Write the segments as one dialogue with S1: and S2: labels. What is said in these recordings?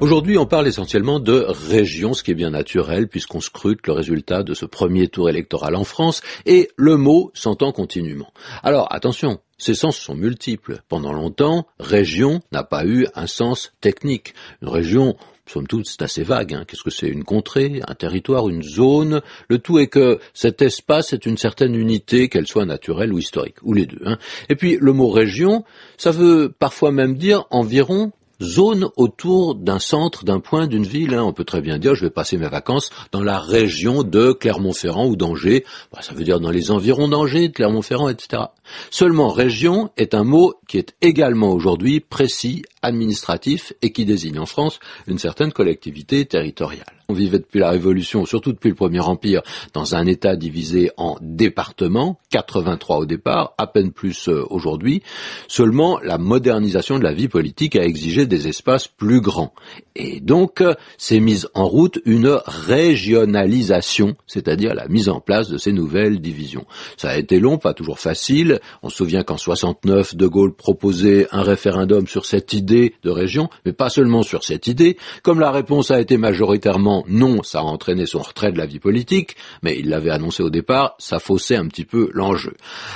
S1: Aujourd'hui, on parle essentiellement de région, ce qui est bien naturel puisqu'on scrute le résultat de ce premier tour électoral en France et le mot s'entend continuellement. Alors attention, ces sens sont multiples. Pendant longtemps, région n'a pas eu un sens technique. Une région, somme toute, c'est assez vague. Hein. Qu'est-ce que c'est? Une contrée, un territoire, une zone Le tout est que cet espace est une certaine unité, qu'elle soit naturelle ou historique, ou les deux. Hein. Et puis le mot région, ça veut parfois même dire environ zone autour d'un centre, d'un point, d'une ville. Hein. On peut très bien dire, je vais passer mes vacances dans la région de Clermont-Ferrand ou d'Angers. Bah, ça veut dire dans les environs d'Angers, de Clermont-Ferrand, etc. Seulement, région est un mot qui est également aujourd'hui précis, administratif et qui désigne en France une certaine collectivité territoriale. On vivait depuis la Révolution, surtout depuis le Premier Empire, dans un État divisé en départements, 83 au départ, à peine plus euh, aujourd'hui. Seulement, la modernisation de la vie politique a exigé des espaces plus grands. Et donc, euh, s'est mise en route une régionalisation, c'est-à-dire la mise en place de ces nouvelles divisions. Ça a été long, pas toujours facile. On se souvient qu'en 69, De Gaulle proposait un référendum sur cette idée de région, mais pas seulement sur cette idée. Comme la réponse a été majoritairement non, ça a entraîné son retrait de la vie politique, mais il l'avait annoncé au départ, ça faussait un petit peu l'enjeu.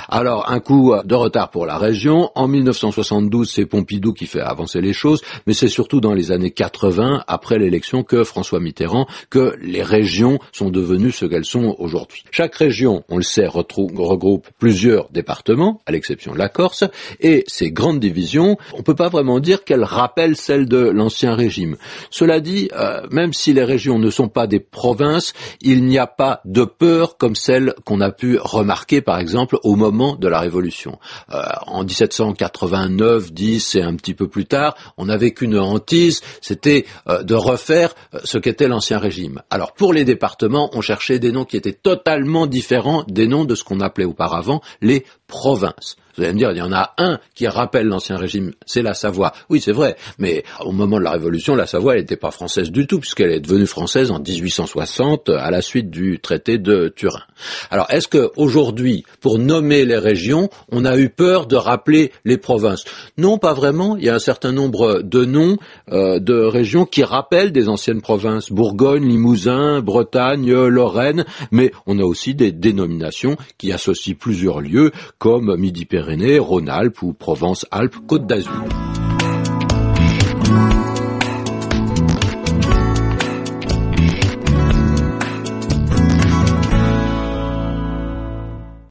S1: Alors, un coup de retard pour la région. En 1972, c'est Pompidou qui fait avancer les choses, mais c'est surtout dans les années 80, après l'élection, que François Mitterrand, que les régions sont devenues ce qu'elles sont aujourd'hui. Chaque région, on le sait, regroupe plusieurs départements, à l'exception de la Corse, et ces grandes divisions, on ne peut pas vraiment dire qu'elles rappellent celles de l'ancien régime. Cela dit, euh, même si les régions ne sont pas des provinces, il n'y a pas de peur comme celle qu'on a pu remarquer par exemple au moment de la Révolution. Euh, en 1789, 10 et un petit peu plus tard, on n'avait qu'une hantise, c'était euh, de refaire euh, ce qu'était l'ancien régime. Alors pour les départements, on cherchait des noms qui étaient totalement différents des noms de ce qu'on appelait auparavant les provinces. Vous allez me dire, il y en a un qui rappelle l'ancien régime, c'est la Savoie. Oui, c'est vrai, mais au moment de la Révolution, la Savoie, elle n'était pas française du tout, puisqu'elle est devenue française en 1860 à la suite du traité de Turin. Alors, est-ce que aujourd'hui, pour nommer les régions, on a eu peur de rappeler les provinces? Non, pas vraiment. Il y a un certain nombre de noms euh, de régions qui rappellent des anciennes provinces Bourgogne, Limousin, Bretagne, Lorraine, mais on a aussi des dénominations qui associent plusieurs lieux, comme Midi-Pyrénées, Rhône-Alpes ou Provence-Alpes-Côte d'Azur.